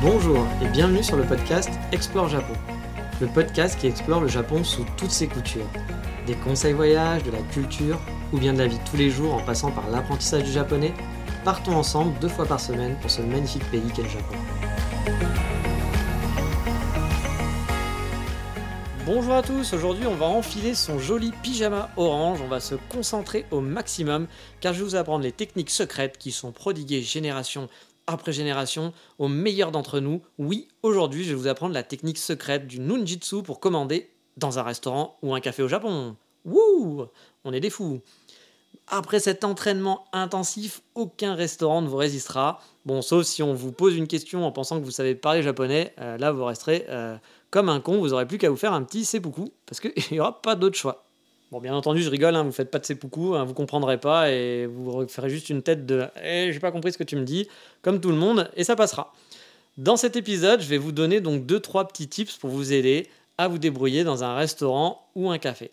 Bonjour et bienvenue sur le podcast Explore Japon, le podcast qui explore le Japon sous toutes ses coutures. Des conseils voyages, de la culture ou bien de la vie tous les jours en passant par l'apprentissage du japonais, partons ensemble deux fois par semaine pour ce magnifique pays qu'est le Japon. Bonjour à tous, aujourd'hui on va enfiler son joli pyjama orange, on va se concentrer au maximum car je vais vous apprendre les techniques secrètes qui sont prodiguées génération après génération aux meilleurs d'entre nous. Oui, aujourd'hui, je vais vous apprendre la technique secrète du nunjitsu pour commander dans un restaurant ou un café au Japon. Wouh On est des fous. Après cet entraînement intensif, aucun restaurant ne vous résistera. Bon, sauf si on vous pose une question en pensant que vous savez parler japonais, euh, là vous resterez euh, comme un con, vous n'aurez plus qu'à vous faire un petit seppuku, parce qu'il n'y aura pas d'autre choix. Bon, bien entendu, je rigole, hein, vous faites pas de seppuku, hein, vous comprendrez pas et vous ferez juste une tête de eh, j'ai pas compris ce que tu me dis, comme tout le monde, et ça passera. Dans cet épisode, je vais vous donner donc deux trois petits tips pour vous aider à vous débrouiller dans un restaurant ou un café.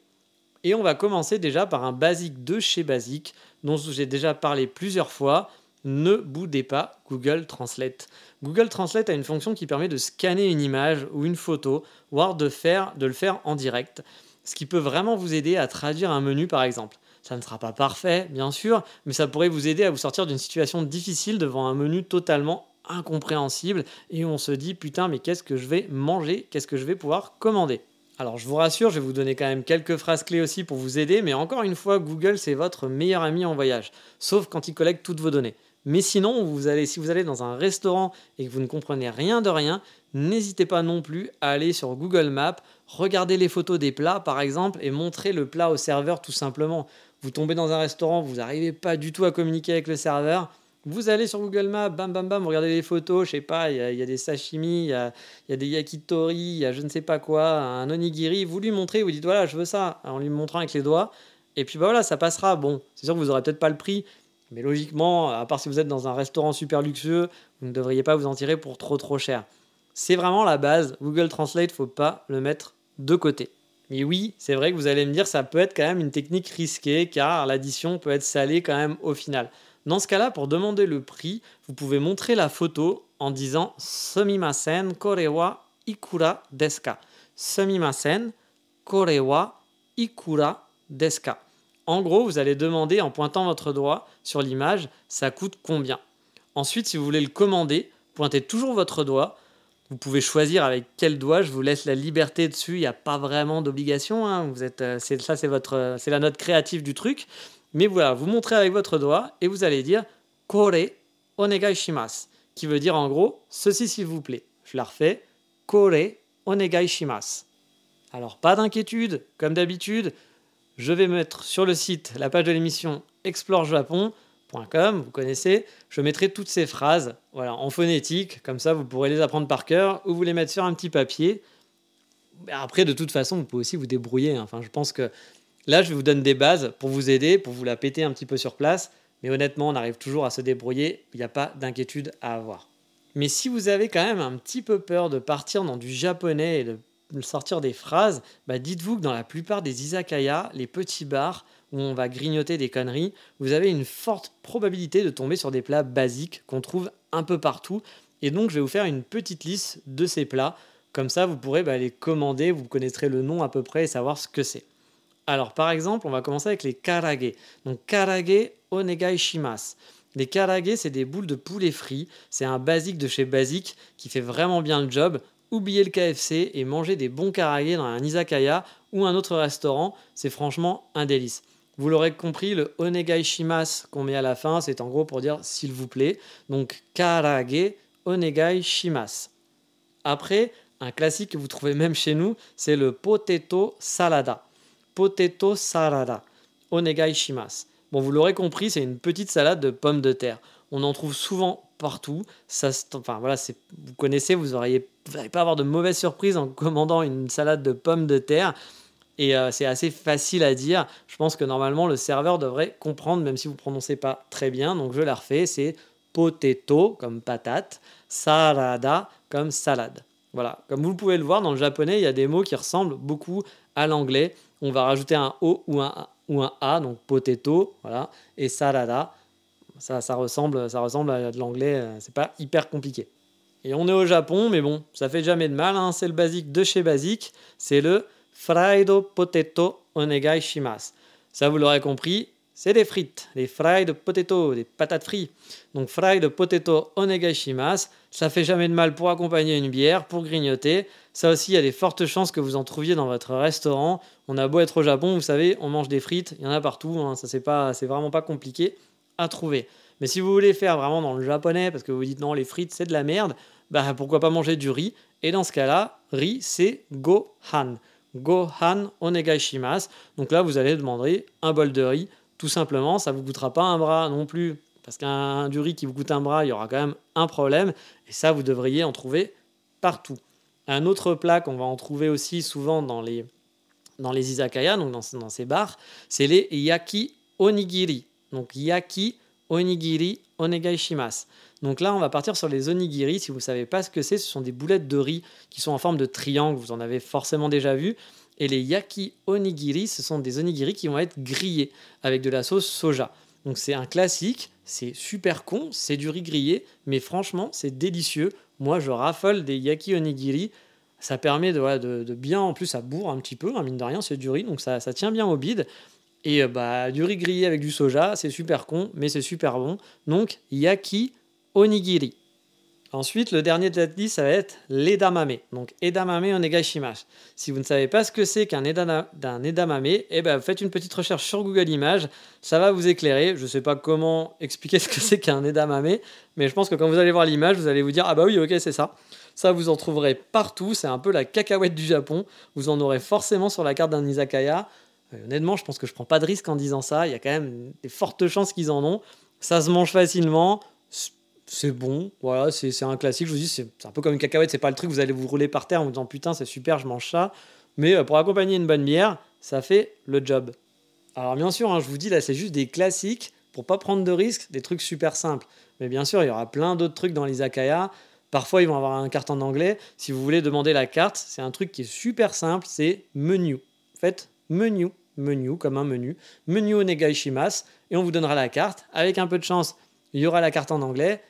Et on va commencer déjà par un basique de chez Basique, dont j'ai déjà parlé plusieurs fois. Ne boudez pas Google Translate. Google Translate a une fonction qui permet de scanner une image ou une photo, voire de, faire, de le faire en direct ce qui peut vraiment vous aider à traduire un menu par exemple. Ça ne sera pas parfait, bien sûr, mais ça pourrait vous aider à vous sortir d'une situation difficile devant un menu totalement incompréhensible et où on se dit putain mais qu'est-ce que je vais manger, qu'est-ce que je vais pouvoir commander? Alors je vous rassure, je vais vous donner quand même quelques phrases clés aussi pour vous aider, mais encore une fois, Google c'est votre meilleur ami en voyage, sauf quand il collecte toutes vos données. Mais sinon, vous allez, si vous allez dans un restaurant et que vous ne comprenez rien de rien, n'hésitez pas non plus à aller sur Google Maps, regarder les photos des plats par exemple et montrer le plat au serveur tout simplement. Vous tombez dans un restaurant, vous n'arrivez pas du tout à communiquer avec le serveur, vous allez sur Google Maps, bam bam bam, regardez les photos, je sais pas, il y, a des sashimi, il y a, des yakitori, il y a je ne sais pas quoi, un onigiri, vous lui montrez, vous dites voilà, je veux ça, en lui montrant avec les doigts, et puis bah voilà, ça passera. Bon, c'est sûr que vous aurez peut-être pas le prix, mais logiquement, à part si vous êtes dans un restaurant super luxueux, vous ne devriez pas vous en tirer pour trop trop cher. C'est vraiment la base. Google Translate, faut pas le mettre de côté. Mais oui, c'est vrai que vous allez me dire, ça peut être quand même une technique risquée, car l'addition peut être salée quand même au final. Dans ce cas-là, pour demander le prix, vous pouvez montrer la photo en disant Sumimasen korewa ikura deska. Sumimasen korewa ikura deska. En gros, vous allez demander en pointant votre doigt sur l'image, ça coûte combien. Ensuite, si vous voulez le commander, pointez toujours votre doigt. Vous pouvez choisir avec quel doigt. Je vous laisse la liberté dessus. Il n'y a pas vraiment d'obligation. Hein. Vous euh, c'est, ça, c'est votre, c'est la note créative du truc. Mais voilà, vous montrez avec votre doigt et vous allez dire Kore onegai shimasu, qui veut dire en gros ceci s'il vous plaît. Je la refais Kore onegai shimasu. Alors pas d'inquiétude, comme d'habitude, je vais mettre sur le site la page de l'émission vous connaissez, je mettrai toutes ces phrases voilà, en phonétique, comme ça vous pourrez les apprendre par cœur ou vous les mettre sur un petit papier. Après, de toute façon, vous pouvez aussi vous débrouiller. Hein. Enfin, je pense que là, je vous donne des bases pour vous aider, pour vous la péter un petit peu sur place. Mais honnêtement, on arrive toujours à se débrouiller. Il n'y a pas d'inquiétude à avoir. Mais si vous avez quand même un petit peu peur de partir dans du japonais et de sortir des phrases, bah dites-vous que dans la plupart des izakaya, les petits bars où on va grignoter des conneries, vous avez une forte probabilité de tomber sur des plats basiques qu'on trouve un peu partout. Et donc je vais vous faire une petite liste de ces plats. Comme ça, vous pourrez bah, les commander, vous connaîtrez le nom à peu près et savoir ce que c'est. Alors par exemple, on va commencer avec les karage. Donc karage onegai shimasu. Les karage, c'est des boules de poulet frit. C'est un basique de chez Basique qui fait vraiment bien le job oubliez le KFC et mangez des bons karaage dans un izakaya ou un autre restaurant, c'est franchement un délice. Vous l'aurez compris, le onegai shimasu qu'on met à la fin, c'est en gros pour dire s'il vous plaît. Donc karaage onegai shimasu. Après, un classique que vous trouvez même chez nous, c'est le potato salada. Potato salada. Onegai shimasu. Bon, vous l'aurez compris, c'est une petite salade de pommes de terre. On en trouve souvent partout. Ça, enfin, voilà, vous connaissez, vous n'allez pas avoir de mauvaises surprises en commandant une salade de pommes de terre. Et euh, c'est assez facile à dire. Je pense que normalement, le serveur devrait comprendre, même si vous ne prononcez pas très bien. Donc, je la refais. C'est potato, comme patate, salada, comme salade. Voilà. Comme vous pouvez le voir, dans le japonais, il y a des mots qui ressemblent beaucoup à l'anglais. On va rajouter un O ou un, ou un A, donc potato, voilà, et salada. Ça, ça, ressemble, ça ressemble à de l'anglais, euh, c'est pas hyper compliqué. Et on est au Japon, mais bon, ça fait jamais de mal, hein. c'est le basique de chez Basique, c'est le fried potato onegai shimasu. Ça, vous l'aurez compris, c'est des frites, des fried potato, des patates frites. Donc fried potato onegai shimasu, ça fait jamais de mal pour accompagner une bière, pour grignoter. Ça aussi, il y a des fortes chances que vous en trouviez dans votre restaurant. On a beau être au Japon, vous savez, on mange des frites, il y en a partout, hein. ça c'est pas, c'est vraiment pas compliqué à trouver. Mais si vous voulez faire vraiment dans le japonais, parce que vous dites non, les frites c'est de la merde, bah pourquoi pas manger du riz? Et dans ce cas-là, riz c'est gohan. Gohan onegai shimasu. Donc là, vous allez demander un bol de riz tout simplement, ça ne vous coûtera pas un bras non plus, parce qu'un du riz qui vous coûte un bras, il y aura quand même un problème, et ça, vous devriez en trouver partout. Un autre plat qu'on va en trouver aussi souvent dans les, dans les izakaya, donc dans, ces bars, c'est les yaki onigiri. Donc yaki onigiri onegai shimasu. Donc là, on va partir sur les onigiri. Si vous ne savez pas ce que c'est, ce sont des boulettes de riz qui sont en forme de triangle. Vous en avez forcément déjà vu. Et les yaki onigiri, ce sont des onigiri qui vont être grillés avec de la sauce soja. Donc c'est un classique, c'est super con, c'est du riz grillé, mais franchement c'est délicieux. Moi je raffole des yaki onigiri. Ça permet de, de, bien, en plus ça bourre un petit peu, hein, mine de rien c'est du riz, donc ça, tient bien au bide. Et euh, bah, du riz grillé avec du soja, c'est super con, mais c'est super bon. Donc yaki onigiri. Ensuite, le dernier de cette liste, ça va être l'edamame. Donc, edamame onegaishimasu. Si vous ne savez pas ce que c'est qu'un edamame, eh ben, faites une petite recherche sur Google Images. Ça va vous éclairer. Je ne sais pas comment expliquer ce que c'est qu'un edamame, mais je pense que quand vous allez voir l'image, vous allez vous dire Ah bah oui, ok, c'est ça. Ça, vous en trouverez partout. C'est un peu la cacahuète du Japon. Vous en aurez forcément sur la carte d'un izakaya. Euh, honnêtement, je pense que je prends pas de risque en disant ça. Il y a quand même des fortes chances qu'ils en ont. Ça se mange facilement c'est bon, voilà, c'est un classique. Je vous dis, c'est un peu comme une cacahuète, c'est pas le truc, vous allez vous rouler par terre en vous disant putain, c'est super, je mange ça. Mais euh, pour accompagner une bonne bière, ça fait le job. Alors, bien sûr, hein, je vous dis là, c'est juste des classiques pour pas prendre de risques, des trucs super simples. Mais bien sûr, il y aura plein d'autres trucs dans les akaya. Parfois, ils vont avoir un carte en anglais. Si vous voulez demander la carte, c'est un truc qui est super simple, c'est menu. Faites menu, menu comme un menu, menu onegai shimasu, et on vous donnera la carte. Avec un peu de chance, il y aura la carte en anglais.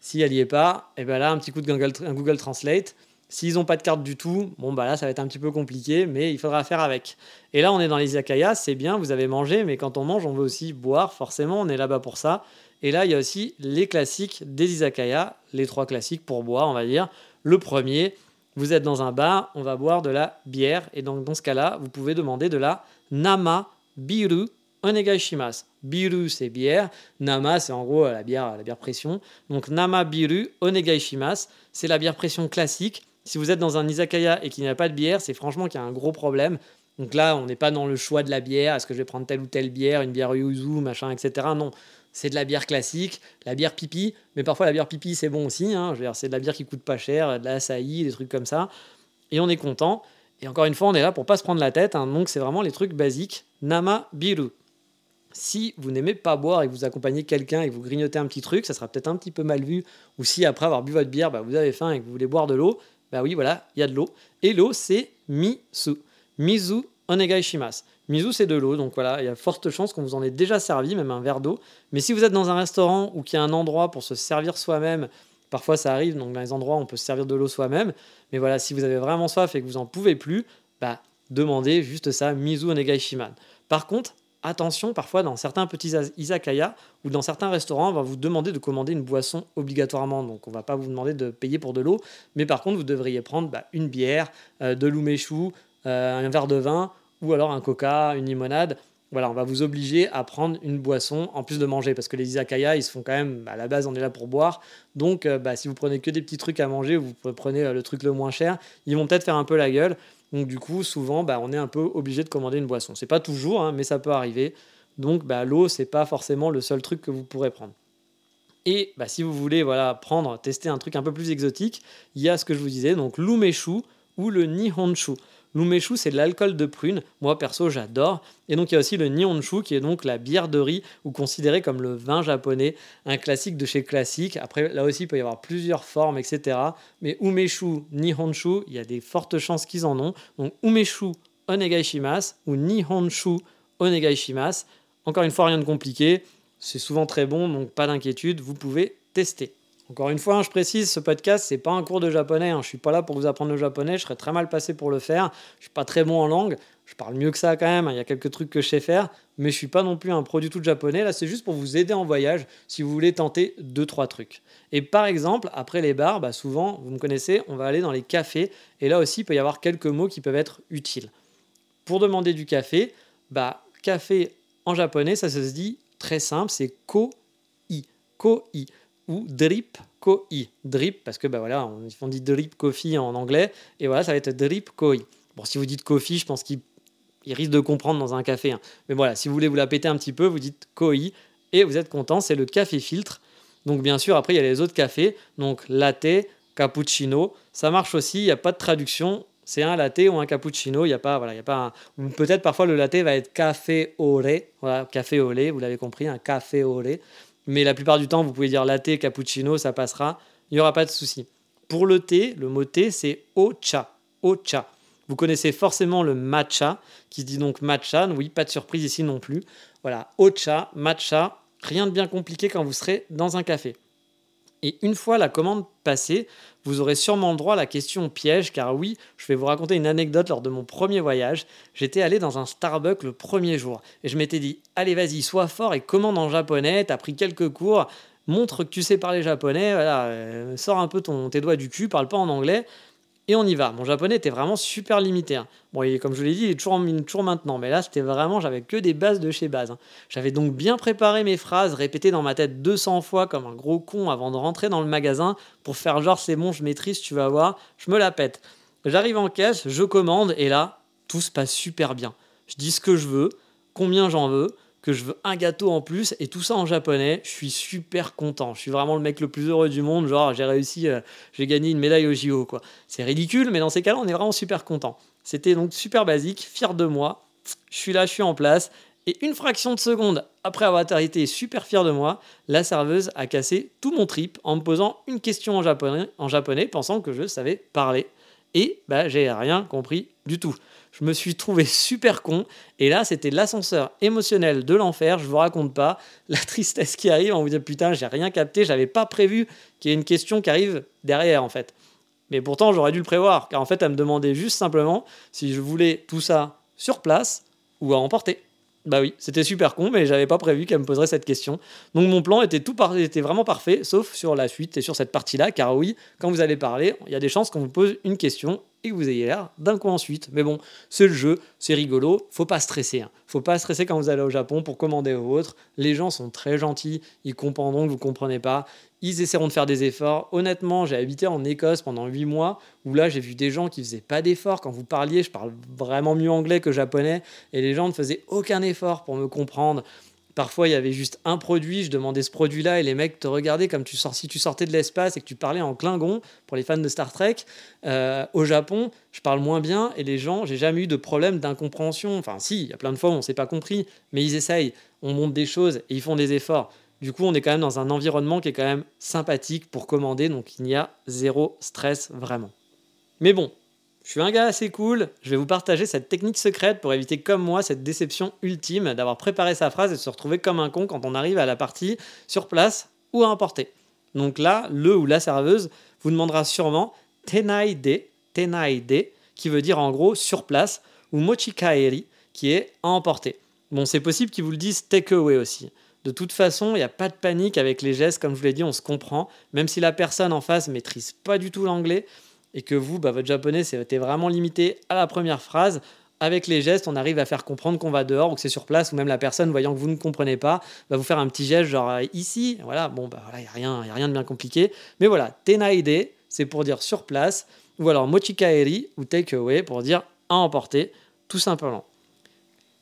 Si elle n'y est pas, et eh ben là, un petit coup de Google, Translate. S'ils n'ont pas de carte du tout, bon bah là ça va être un petit peu compliqué, mais il faudra faire avec. Et là on est dans les izakaya, c'est bien, vous avez mangé, mais quand on mange, on veut aussi boire, forcément, on est là-bas pour ça. Et là il y a aussi les classiques des izakaya, les trois classiques pour boire, on va dire. Le premier, vous êtes dans un bar, on va boire de la bière, et donc dans ce cas-là, vous pouvez demander de la nama biru onegai shimasu. Biru, c'est bière. Nama, c'est en gros la bière, la bière pression. Donc Nama Biru Onegai Shimasu, c'est la bière pression classique. Si vous êtes dans un izakaya et qu'il n'y a pas de bière, c'est franchement qu'il y a un gros problème. Donc là, on n'est pas dans le choix de la bière. Est-ce que je vais prendre telle ou telle bière, une bière yuzu, machin, etc. Non, c'est de la bière classique, la bière pipi. Mais parfois, la bière pipi, c'est bon aussi. Hein. c'est de la bière qui coûte pas cher, de la açaï, des trucs comme ça. Et on est content. Et encore une fois, on est là pour pas se prendre la tête. Hein. Donc c'est vraiment les trucs basiques. Nama Biru. Si vous n'aimez pas boire et que vous accompagnez quelqu'un et que vous grignotez un petit truc, ça sera peut-être un petit peu mal vu. Ou si après avoir bu votre bière, bah, vous avez faim et que vous voulez boire de l'eau, bah oui, voilà, il y a de l'eau. Et l'eau, c'est misu. Mizu onegai shimasu. Mizu, c'est de l'eau, donc voilà, il y a forte chance qu'on vous en ait déjà servi, même un verre d'eau. Mais si vous êtes dans un restaurant ou qu'il y a un endroit pour se servir soi-même, parfois ça arrive, donc dans les endroits on peut se servir de l'eau soi-même. Mais voilà, si vous avez vraiment soif et que vous en pouvez plus, bah demandez juste ça, mizu onegai shimasu. Par contre, attention, parfois dans certains petits izakaya ou dans certains restaurants, on va vous demander de commander une boisson obligatoirement. Donc on ne va pas vous demander de payer pour de l'eau, mais par contre vous devriez prendre bah, une bière, euh, de l'umeshu, euh, un verre de vin ou alors un coca, une limonade. Voilà, on va vous obliger à prendre une boisson en plus de manger parce que les izakaya ils se font quand même à la base on est là pour boire. Donc euh, bah, si vous prenez que des petits trucs à manger, vous prenez le truc le moins cher, ils vont peut-être faire un peu la gueule. Donc du coup, souvent, bah, on est un peu obligé de commander une boisson. C'est pas toujours, hein, mais ça peut arriver. Donc bah, l'eau, c'est pas forcément le seul truc que vous pourrez prendre. Et bah, si vous voulez voilà, prendre, tester un truc un peu plus exotique, il y a ce que je vous disais, donc l'umeshu ou le nihonshu. L'umeshu, c'est de l'alcool de prune. Moi, perso, j'adore. Et donc, il y a aussi le Nihonshu, qui est donc la bière de riz, ou considérée comme le vin japonais, un classique de chez classique. Après, là aussi, il peut y avoir plusieurs formes, etc. Mais Umeshu, Nihonshu, il y a des fortes chances qu'ils en ont. Donc, Umeshu Onegaishimasu ou Nihonshu Onegaishimasu. Encore une fois, rien de compliqué. C'est souvent très bon, donc pas d'inquiétude, vous pouvez tester. Encore une fois, hein, je précise, ce podcast, c'est pas un cours de japonais. Hein. Je suis pas là pour vous apprendre le japonais. Je serais très mal passé pour le faire. Je suis pas très bon en langue. Je parle mieux que ça quand même. Hein. Il y a quelques trucs que je sais faire, mais je suis pas non plus un pro du tout japonais. Là, c'est juste pour vous aider en voyage si vous voulez tenter deux trois trucs. Et par exemple, après les bars, bah, souvent, vous me connaissez, on va aller dans les cafés. Et là aussi, il peut y avoir quelques mots qui peuvent être utiles. Pour demander du café, bah café en japonais, ça se dit très simple, c'est ko-i. Ko-i ou drip koi. Drip, parce que bah voilà, on, dit drip coffee en anglais, et voilà, ça va être drip koi. Bon, si vous dites coffee, je pense qu'il risque de comprendre dans un café. Hein. Mais voilà, si vous voulez vous la péter un petit peu, vous dites koi, et vous êtes content, c'est le café filtre. Donc bien sûr, après, il y a les autres cafés, donc latte, cappuccino, ça marche aussi, il n'y a pas de traduction, c'est un latte ou un cappuccino, il n'y a pas, voilà, il y a pas peut-être parfois le latte va être café au lait, voilà, café au lait, vous l'avez compris, un café au lait. Mais la plupart du temps, vous pouvez dire latte, cappuccino, ça passera, il n'y aura pas de souci. Pour le thé, le mot thé, c'est ocha, ocha. Vous connaissez forcément le matcha, qui dit donc matcha, oui, pas de surprise ici non plus. Voilà, ocha, matcha, rien de bien compliqué quand vous serez dans un café. Et une fois la commande passée, vous aurez sûrement le droit à la question piège, car oui, je vais vous raconter une anecdote lors de mon premier voyage. J'étais allé dans un Starbucks le premier jour, et je m'étais dit, allez vas-y, sois fort et commande en japonais, t'as pris quelques cours, montre que tu sais parler japonais, voilà, euh, sors un peu ton, tes doigts du cul, parle pas en anglais, et on y va. Mon japonais était vraiment super limité. Hein. Bon, comme je vous l'ai dit, il est toujours, toujours maintenant. Mais là, c'était vraiment, j'avais que des bases de chez base. Hein. J'avais donc bien préparé mes phrases, répétées dans ma tête 200 fois comme un gros con avant de rentrer dans le magasin pour faire genre c'est bon, je maîtrise, tu vas voir. Je me la pète. J'arrive en caisse, je commande et là, tout se passe super bien. Je dis ce que je veux, combien j'en veux que je veux un gâteau en plus et tout ça en japonais. Je suis super content. Je suis vraiment le mec le plus heureux du monde. Genre, j'ai réussi, euh, j'ai gagné une médaille au JO. quoi. C'est ridicule, mais dans ces cas-là, on est vraiment super content. C'était donc super basique, fier de moi. Je suis là, je suis en place. Et une fraction de seconde après avoir été super fier de moi, la serveuse a cassé tout mon trip en me posant une question en japonais, en japonais pensant que je savais parler. Et bah, j'ai rien compris du tout. Je me suis trouvé super con. Et là, c'était l'ascenseur émotionnel de l'enfer. Je vous raconte pas la tristesse qui arrive en vous disant putain, j'ai rien capté. J'avais pas prévu qu'il y ait une question qui arrive derrière en fait. Mais pourtant, j'aurais dû le prévoir. Car en fait, elle me demandait juste simplement si je voulais tout ça sur place ou à emporter. Bah oui, c'était super con, mais j'avais pas prévu qu'elle me poserait cette question. Donc mon plan était, tout était vraiment parfait, sauf sur la suite et sur cette partie-là, car oui, quand vous allez parler, il y a des chances qu'on vous pose une question et que vous ayez l'air d'un coup ensuite. Mais bon, c'est le jeu, c'est rigolo, faut pas stresser. Hein. Faut pas stresser quand vous allez au Japon pour commander au autres. Les gens sont très gentils, ils comprendront que vous comprenez pas ils essaieront de faire des efforts. Honnêtement, j'ai habité en Écosse pendant 8 mois, où là, j'ai vu des gens qui faisaient pas d'efforts. Quand vous parliez, je parle vraiment mieux anglais que japonais, et les gens ne faisaient aucun effort pour me comprendre. Parfois, il y avait juste un produit, je demandais ce produit-là, et les mecs te regardaient comme tu si tu sortais de l'espace et que tu parlais en Klingon, pour les fans de Star Trek. Euh, au Japon, je parle moins bien, et les gens, j'ai jamais eu de problème d'incompréhension. Enfin, si, il y a plein de fois où on s'est pas compris, mais ils essayent, on montre des choses, et ils font des efforts. Du coup, on est quand même dans un environnement qui est quand même sympathique pour commander, donc il n'y a zéro stress vraiment. Mais bon, je suis un gars assez cool, je vais vous partager cette technique secrète pour éviter comme moi cette déception ultime d'avoir préparé sa phrase et de se retrouver comme un con quand on arrive à la partie sur place ou à emporter. Donc là, le ou la serveuse vous demandera sûrement tenaide, tenaide, qui veut dire en gros sur place, ou mochikaeri, qui est à emporter. Bon, c'est possible qu'ils vous le disent take away aussi. De toute façon, il n'y a pas de panique avec les gestes, comme je vous l'ai dit, on se comprend. Même si la personne en face maîtrise pas du tout l'anglais et que vous, bah, votre japonais, c'était vraiment limité à la première phrase, avec les gestes, on arrive à faire comprendre qu'on va dehors ou que c'est sur place, ou même la personne, voyant que vous ne comprenez pas, va vous faire un petit geste genre euh, ici. Voilà, bon, bah voilà, il n'y a, rien, a rien de bien compliqué. Mais voilà, tenaide, c'est pour dire sur place, ou alors mochikaeri ou take away pour dire à emporter, tout simplement.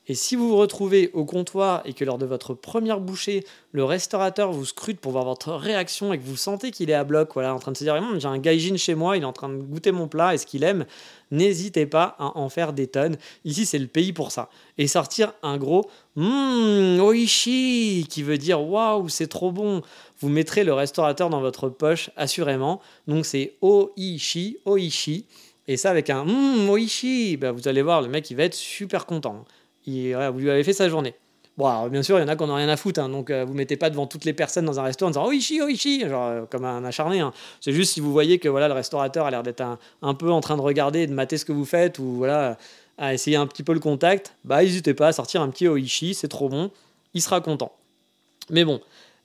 Et si vous vous retrouvez au comptoir et que lors de votre première bouchée, le restaurateur vous scrute pour voir votre réaction et que vous sentez qu'il est à bloc, voilà, en train de se dire hum, j'ai un gaijin chez moi, il est en train de goûter mon plat, est-ce qu'il aime N'hésitez pas à en faire des tonnes. Ici, c'est le pays pour ça. Et sortir un gros mmm, oishi, qui veut dire waouh, c'est trop bon. Vous mettrez le restaurateur dans votre poche, assurément. Donc, c'est oishi, oishi. Et ça, avec un mmm, oishi, bah, vous allez voir, le mec, il va être super content vous lui avez fait sa journée. Bon, bien sûr, il y en a qui n'ont rien à foutre, hein, donc euh, vous mettez pas devant toutes les personnes dans un restaurant en disant Oishi, Oishi, genre euh, comme un acharné. Hein. C'est juste si vous voyez que voilà, le restaurateur a l'air d'être un, peu en train de regarder de mater ce que vous faites, ou voilà, à essayer un petit peu le contact, bah n'hésitez pas à sortir un petit Oishi, c'est trop bon, il sera content. Mais bon,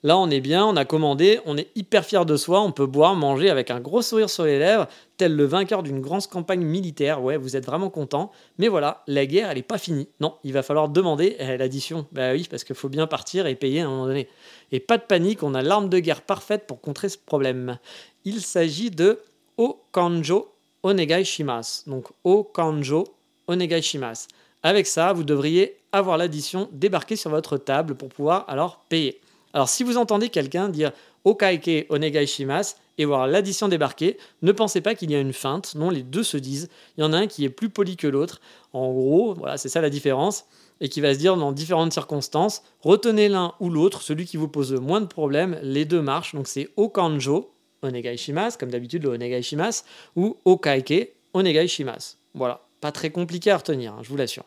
Là, on est bien, on a commandé, on est hyper fier de soi, on peut boire, manger avec un gros sourire sur les lèvres, tel le vainqueur d'une grande campagne militaire. Ouais, vous êtes vraiment content. Mais voilà, la guerre, elle n'est pas finie. Non, il va falloir demander l'addition. Bah oui, parce qu'il faut bien partir et payer à un moment donné. Et pas de panique, on a l'arme de guerre parfaite pour contrer ce problème. Il s'agit de Okanjo Onegai Shimas. Donc Okanjo Onegai Shimas. Avec ça, vous devriez avoir l'addition débarquée sur votre table pour pouvoir alors payer. Alors si vous entendez quelqu'un dire Okaike onegai shimasu et voir l'addition débarquer, ne pensez pas qu'il y a une feinte, non, les deux se disent. Il y en a un qui est plus poli que l'autre. En gros, voilà, c'est ça la différence et qui va se dire dans différentes circonstances, retenez l'un ou l'autre, celui qui vous pose le moins de problèmes, les deux marchent. Donc c'est Okanjo, Onegai Shimasu, comme d'habitude le Onegai Shimasu, ou Okaike, Onegai Shimasu. Voilà, pas très compliqué à retenir, hein, je vous l'assure.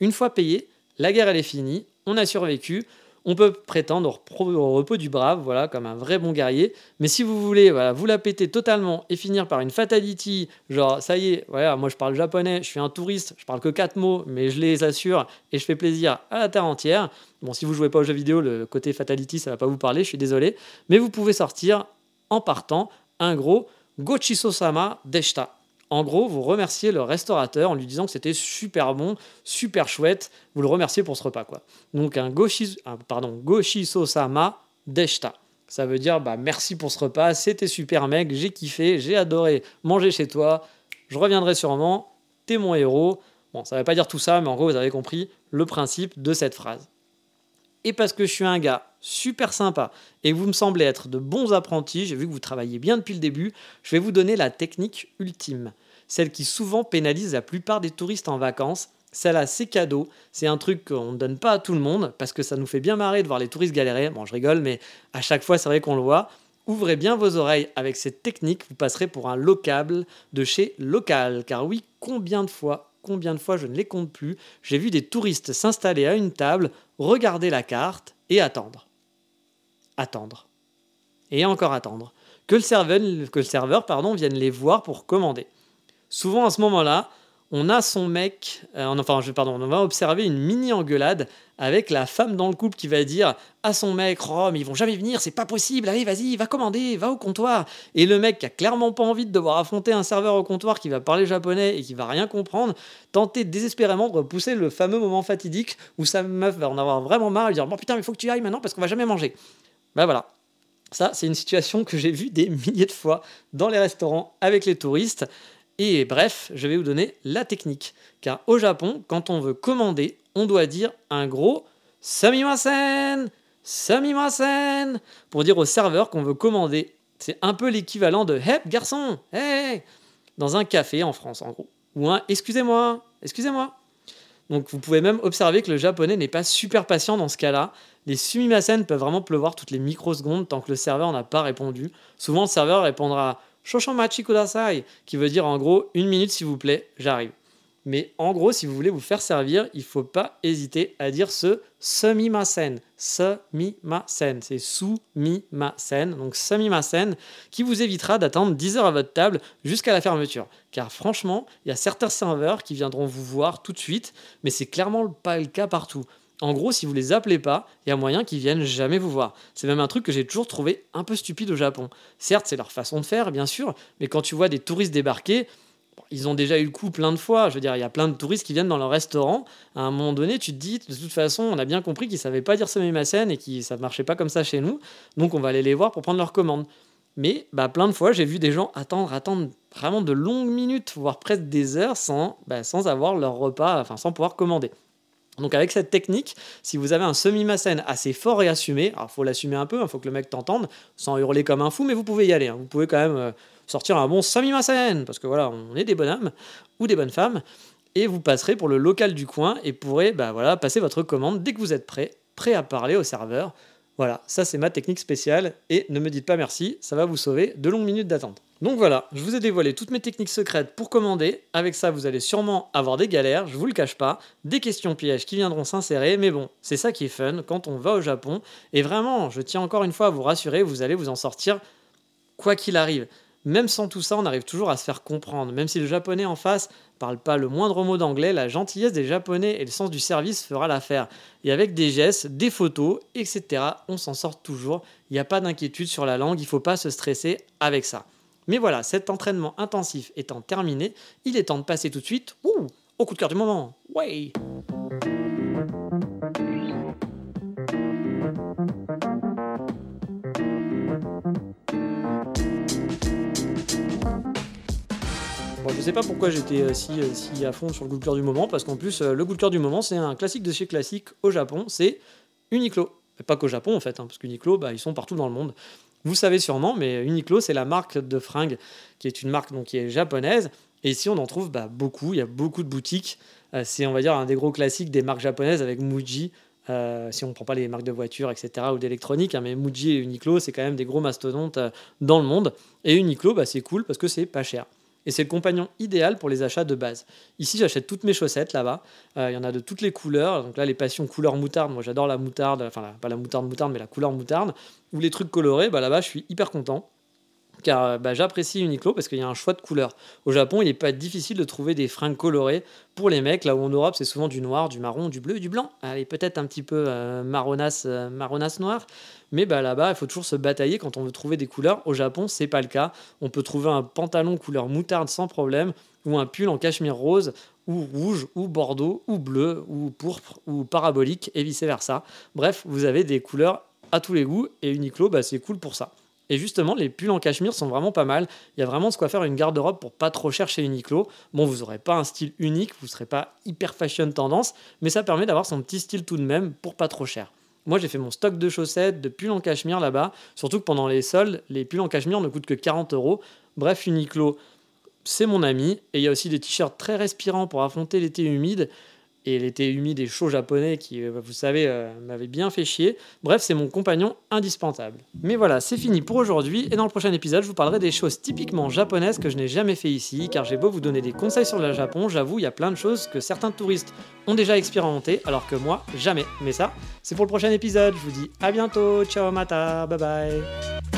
Une fois payé, la guerre elle est finie, on a survécu, on peut prétendre au repos du brave, voilà, comme un vrai bon guerrier. Mais si vous voulez voilà, vous la péter totalement et finir par une fatality, genre ça y est, voilà, moi je parle japonais, je suis un touriste, je parle que quatre mots, mais je les assure et je fais plaisir à la terre entière. Bon, si vous jouez pas aux jeux vidéo, le côté fatality, ça va pas vous parler, je suis désolé. Mais vous pouvez sortir en partant un gros Gochiso-sama Deshita. En gros, vous remerciez le restaurateur en lui disant que c'était super bon, super chouette. Vous le remerciez pour ce repas, quoi. Donc un goshi, pardon, goshiso sama deshita. Ça veut dire bah merci pour ce repas, c'était super mec, j'ai kiffé, j'ai adoré manger chez toi. Je reviendrai sûrement. T'es mon héros. Bon, ça ne veut pas dire tout ça, mais en gros, vous avez compris le principe de cette phrase. Et parce que je suis un gars super sympa et vous me semblez être de bons apprentis, j'ai vu que vous travaillez bien depuis le début, je vais vous donner la technique ultime, celle qui souvent pénalise la plupart des touristes en vacances. Celle-là, c'est cadeau, c'est un truc qu'on ne donne pas à tout le monde parce que ça nous fait bien marrer de voir les touristes galérer. Bon, je rigole, mais à chaque fois, c'est vrai qu'on le voit. Ouvrez bien vos oreilles avec cette technique, vous passerez pour un locable de chez Local. Car oui, combien de fois, combien de fois, je ne les compte plus, j'ai vu des touristes s'installer à une table, regarder la carte et attendre attendre. Et encore attendre. Que le serveur, que le serveur pardon, vienne les voir pour commander. Souvent à ce moment-là, on a son mec, euh, enfin, pardon, on va observer une mini engueulade avec la femme dans le couple qui va dire à son mec Oh, mais ils vont jamais venir, c'est pas possible, allez, vas-y, va commander, va au comptoir. Et le mec qui a clairement pas envie de devoir affronter un serveur au comptoir qui va parler japonais et qui va rien comprendre, tenter désespérément de repousser le fameux moment fatidique où sa meuf va en avoir vraiment marre et dire Bon, putain, mais faut que tu ailles maintenant parce qu'on va jamais manger. Ben voilà. Ça, c'est une situation que j'ai vue des milliers de fois dans les restaurants avec les touristes. Et bref, je vais vous donner la technique. Car au Japon, quand on veut commander, on doit dire un gros Samimasen Samimasen pour dire au serveur qu'on veut commander. C'est un peu l'équivalent de Hep garçon Hey dans un café en France en gros. Ou un Excusez-moi Excusez-moi donc vous pouvez même observer que le japonais n'est pas super patient dans ce cas-là. Les sumimasen peuvent vraiment pleuvoir toutes les microsecondes tant que le serveur n'a pas répondu. Souvent le serveur répondra Shoshomachi kudasai, qui veut dire en gros une minute s'il vous plaît, j'arrive. Mais en gros, si vous voulez vous faire servir, il ne faut pas hésiter à dire ce semi-masen. Semi-masen. C'est sous-mi-masen. Donc semi-masen qui vous évitera d'attendre 10 heures à votre table jusqu'à la fermeture. Car franchement, il y a certains serveurs qui viendront vous voir tout de suite, mais c'est clairement pas le cas partout. En gros, si vous les appelez pas, il y a moyen qu'ils viennent jamais vous voir. C'est même un truc que j'ai toujours trouvé un peu stupide au Japon. Certes, c'est leur façon de faire, bien sûr, mais quand tu vois des touristes débarquer, ils ont déjà eu le coup plein de fois. Je veux dire, il y a plein de touristes qui viennent dans leur restaurant. À un moment donné, tu te dis, de toute façon, on a bien compris qu'ils savaient pas dire ma scène et que ça ne marchait pas comme ça chez nous. Donc, on va aller les voir pour prendre leur commande. Mais bah, plein de fois, j'ai vu des gens attendre, attendre vraiment de longues minutes, voire presque des heures, sans, bah, sans avoir leur repas, enfin, sans pouvoir commander. Donc avec cette technique, si vous avez un semi-macène assez fort et assumé, alors faut l'assumer un peu, il hein, faut que le mec t'entende, sans hurler comme un fou, mais vous pouvez y aller. Hein. Vous pouvez quand même euh, sortir un bon semi-macène, parce que voilà, on est des bonhommes ou des bonnes femmes, et vous passerez pour le local du coin et pourrez bah, voilà, passer votre commande dès que vous êtes prêt, prêt à parler au serveur. Voilà, ça c'est ma technique spéciale, et ne me dites pas merci, ça va vous sauver de longues minutes d'attente. Donc voilà, je vous ai dévoilé toutes mes techniques secrètes pour commander. Avec ça, vous allez sûrement avoir des galères, je vous le cache pas, des questions pièges qui viendront s'insérer, mais bon, c'est ça qui est fun quand on va au Japon. Et vraiment, je tiens encore une fois à vous rassurer, vous allez vous en sortir quoi qu'il arrive. Même sans tout ça, on arrive toujours à se faire comprendre. Même si le japonais en face parle pas le moindre mot d'anglais, la gentillesse des japonais et le sens du service fera l'affaire. Et avec des gestes, des photos, etc., on s'en sort toujours. Il n'y a pas d'inquiétude sur la langue, il ne faut pas se stresser avec ça. Mais voilà, cet entraînement intensif étant terminé, il est temps de passer tout de suite au coup de cœur du moment. Ouais sais pas pourquoi j'étais euh, si, euh, si, à fond sur le coup de cœur du moment, parce qu'en plus, euh, le coup de cœur du moment, c'est un classique de chez classique au Japon, c'est Uniqlo. Pas qu'au Japon en fait, hein, parce qu'Uniqlo, bah, ils sont partout dans le monde. Vous savez sûrement, mais Uniqlo, c'est la marque de fringues qui est une marque donc, qui est japonaise. Et ici, on en trouve bah, beaucoup. Il y a beaucoup de boutiques. C'est, on va dire, un des gros classiques des marques japonaises avec Muji. Si on ne prend pas les marques de voitures, etc., ou d'électronique, hein, mais Muji et Uniqlo, c'est quand même des gros mastodontes dans le monde. Et Uniqlo, bah, c'est cool parce que c'est pas cher et c'est le compagnon idéal pour les achats de base. Ici, j'achète toutes mes chaussettes là-bas. Euh, il y en a de toutes les couleurs. Donc là, les passions couleur moutarde, moi j'adore la moutarde, enfin pas la moutarde moutarde, mais la couleur moutarde. Ou les trucs colorés, bah, là-bas, je suis hyper content car euh, bah, j'apprécie Uniqlo parce qu'il y a un choix de couleurs. Au Japon, il n'est pas difficile de trouver des fringues colorées pour les mecs, là où en Europe, c'est souvent du noir, du marron, du bleu du blanc. Allez, peut-être un petit peu euh, marronasse, euh, marronasse noire, mais bah, là-bas, il faut toujours se batailler quand on veut trouver des couleurs. Au Japon, c'est pas le cas. On peut trouver un pantalon couleur moutarde sans problème, ou un pull en cachemire rose, ou rouge, ou bordeaux, ou bleu, ou pourpre, ou parabolique, et vice-versa. Bref, vous avez des couleurs à tous les goûts, et Uniqlo, bah, c'est cool pour ça. Et justement, les pulls en cachemire sont vraiment pas mal. Il y a vraiment de quoi faire une garde-robe pour pas trop cher chez Uniqlo. Bon, vous n'aurez pas un style unique, vous ne serez pas hyper fashion tendance, mais ça permet d'avoir son petit style tout de même pour pas trop cher. Moi, j'ai fait mon stock de chaussettes, de pulls en cachemire là-bas. Surtout que pendant les soldes, les pulls en cachemire ne coûtent que 40 euros. Bref, Uniqlo, c'est mon ami. Et il y a aussi des t-shirts très respirants pour affronter l'été humide et l'été humide et chaud japonais qui, euh, vous savez, euh, m'avait bien fait chier. Bref, c'est mon compagnon indispensable. Mais voilà, c'est fini pour aujourd'hui et dans le prochain épisode, je vous parlerai des choses typiquement japonaises que je n'ai jamais fait ici, car j'ai beau vous donner des conseils sur le Japon, j'avoue, il y a plein de choses que certains touristes ont déjà expérimenté, alors que moi, jamais. Mais ça, c'est pour le prochain épisode. Je vous dis à bientôt, ciao mata, bye bye.